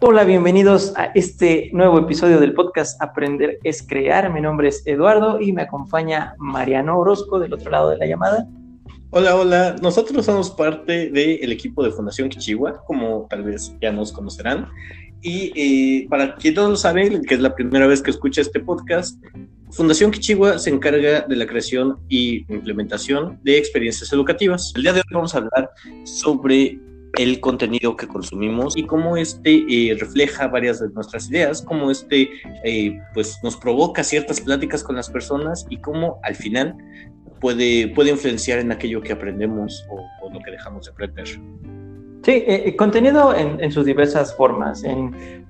Hola, bienvenidos a este nuevo episodio del podcast Aprender es Crear. Mi nombre es Eduardo y me acompaña Mariano Orozco del otro lado de la llamada. Hola, hola. Nosotros somos parte del equipo de Fundación Kichiwa, como tal vez ya nos conocerán. Y eh, para quien no lo sabe, que es la primera vez que escucha este podcast, Fundación Kichiwa se encarga de la creación y implementación de experiencias educativas. El día de hoy vamos a hablar sobre el contenido que consumimos y cómo este eh, refleja varias de nuestras ideas, cómo este eh, pues nos provoca ciertas pláticas con las personas y cómo al final puede, puede influenciar en aquello que aprendemos o, lo que dejamos de aprender. Sí, eh, contenido en, sus diversas formas,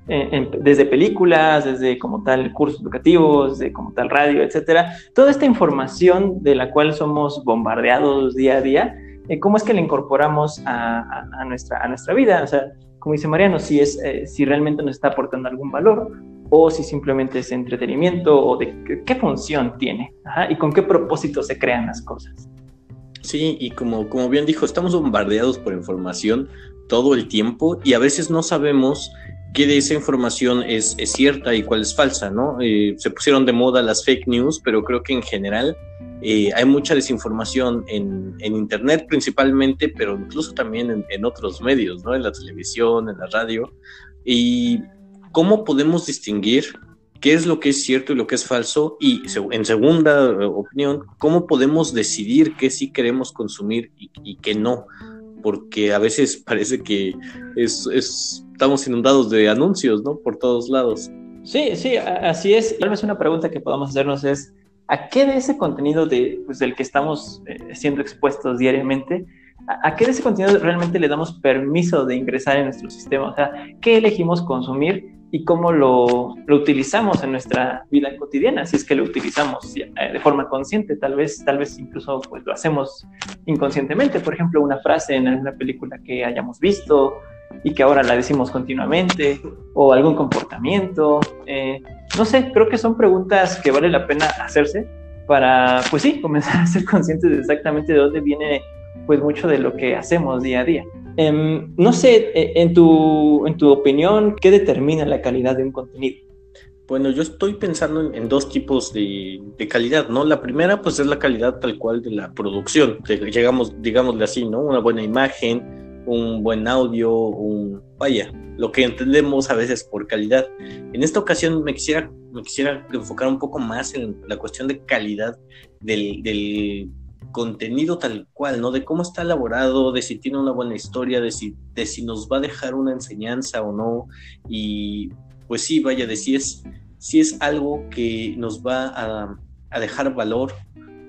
desde películas, desde como tal cursos educativos, de como tal radio, etcétera. Toda esta información de la cual somos bombardeados día a día, eh, cómo es que la incorporamos a, nuestra, a nuestra vida. O sea, como dice Mariano, si, es, eh, si realmente nos está aportando algún valor o si simplemente es entretenimiento o de qué, función tiene y con qué propósito se crean las cosas. Sí, y como, como bien dijo, estamos bombardeados por información todo el tiempo y a veces no sabemos qué de esa información es, es cierta y cuál es falsa, ¿no? Eh, se pusieron de moda las fake news, pero creo que en general eh, hay mucha desinformación en, Internet principalmente, pero incluso también en, otros medios, ¿no? En la televisión, en la radio. ¿Y cómo podemos distinguir qué es lo que es cierto y lo que es falso? Y en segunda eh, opinión, ¿cómo podemos decidir qué sí queremos consumir y, qué no? Porque a veces parece que estamos inundados de anuncios, ¿no? Por todos lados. Sí, sí, así es. Tal vez una pregunta que podamos hacernos es, ¿a qué de ese contenido de, pues, del que estamos eh, siendo expuestos diariamente, a, qué de ese contenido realmente le damos permiso de ingresar en nuestro sistema? O sea, ¿qué elegimos consumir y cómo lo, lo utilizamos en nuestra vida cotidiana? Si es que lo utilizamos eh, de forma consciente, tal vez, tal vez incluso pues, lo hacemos inconscientemente. Por ejemplo, una frase en alguna película que hayamos visto y que ahora la decimos continuamente, o algún comportamiento. Eh, no sé, creo que son preguntas que vale la pena hacerse para, pues sí, comenzar a ser conscientes de exactamente de dónde viene pues mucho de lo que hacemos día a día. Em, no sé, e, en tu, en tu opinión, ¿qué determina la calidad de un contenido? Bueno, yo estoy pensando en, dos tipos de, calidad, ¿no? La primera, pues es la calidad tal cual de la producción, llegamos, digámosle así, ¿no? Una buena imagen, un buen audio, un vaya, lo que entendemos a veces por calidad. En esta ocasión me quisiera, me quisiera enfocar un poco más en la cuestión de calidad del, del contenido tal cual, ¿no? De cómo está elaborado, de si tiene una buena historia, de si, de si nos va a dejar una enseñanza o no. Y pues sí, vaya, de si es, si es algo que nos va a, a dejar valor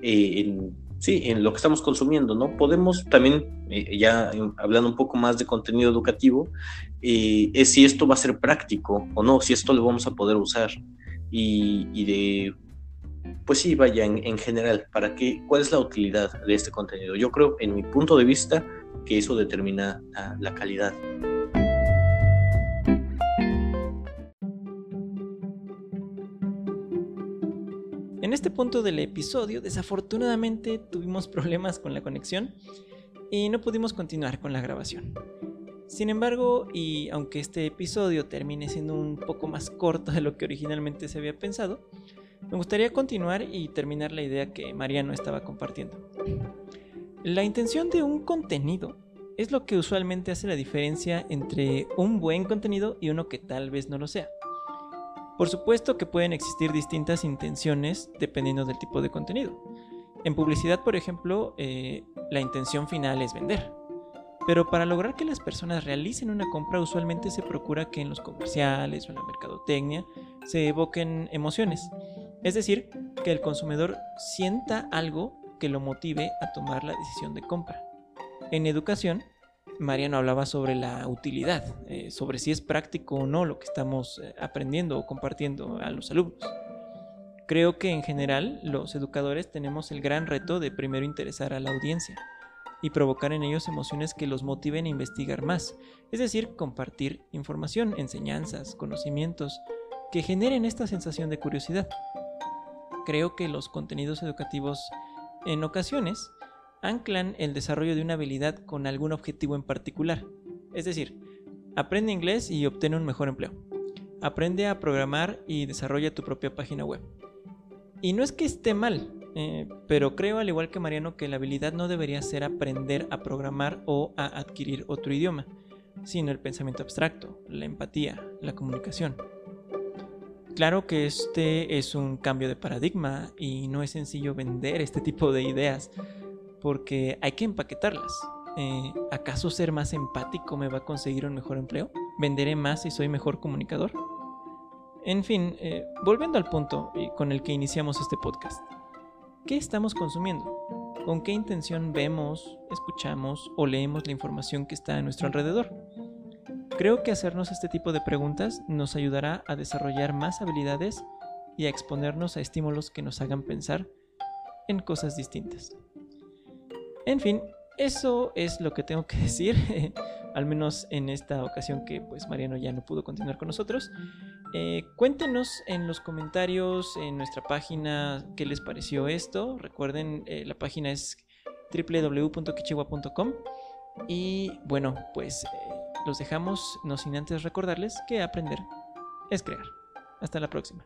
eh, en sí, en lo que estamos consumiendo, ¿no? Podemos también, eh, ya hablando un poco más de contenido educativo, eh, es si esto va a ser práctico o no, si esto lo vamos a poder usar y, de, pues sí, vaya, en, general, ¿para qué, cuál es la utilidad de este contenido? Yo creo, en mi punto de vista, que eso determina la calidad. En este punto del episodio, desafortunadamente tuvimos problemas con la conexión y no pudimos continuar con la grabación. Sin embargo, y aunque este episodio termine siendo un poco más corto de lo que originalmente se había pensado, me gustaría continuar y terminar la idea que Mariano estaba compartiendo. La intención de un contenido es lo que usualmente hace la diferencia entre un buen contenido y uno que tal vez no lo sea. Por supuesto que pueden existir distintas intenciones dependiendo del tipo de contenido. En publicidad, por ejemplo, eh, la intención final es vender. Pero para lograr que las personas realicen una compra, usualmente se procura que en los comerciales o en la mercadotecnia se evoquen emociones. Es decir, que el consumidor sienta algo que lo motive a tomar la decisión de compra. En educación, Mariano hablaba sobre la utilidad, eh, sobre si es práctico o no lo que estamos eh, aprendiendo o compartiendo a los alumnos. Creo que en general los educadores tenemos el gran reto de primero interesar a la audiencia y provocar en ellos emociones que los motiven a investigar más, es decir, compartir información, enseñanzas, conocimientos que generen esta sensación de curiosidad. Creo que los contenidos educativos en ocasiones anclan el desarrollo de una habilidad con algún objetivo en particular. Es decir, Aprende inglés y obtén un mejor empleo. Aprende a programar y desarrolla tu propia página web. Y no es que esté mal, eh, pero creo al igual que Mariano que la habilidad no debería ser aprender a programar o a adquirir otro idioma, sino el pensamiento abstracto, la empatía, la comunicación. Claro que este es un cambio de paradigma y no es sencillo vender este tipo de ideas porque hay que empaquetarlas. Eh, ¿Acaso ser más empático me va a conseguir un mejor empleo? ¿Venderé más si soy mejor comunicador? En fin, eh, volviendo al punto con el que iniciamos este podcast. ¿Qué estamos consumiendo? ¿Con qué intención vemos, escuchamos o leemos la información que está a nuestro alrededor? Creo que hacernos este tipo de preguntas nos ayudará a desarrollar más habilidades y a exponernos a estímulos que nos hagan pensar en cosas distintas. En fin, eso es lo que tengo que decir, al menos en esta ocasión que pues Mariano ya no pudo continuar con nosotros. Eh, cuéntenos en los comentarios en nuestra página qué les pareció esto. Recuerden, eh, la página es www.kichigua.com y bueno, pues... Eh, los dejamos no sin antes recordarles que aprender es crear. Hasta la próxima.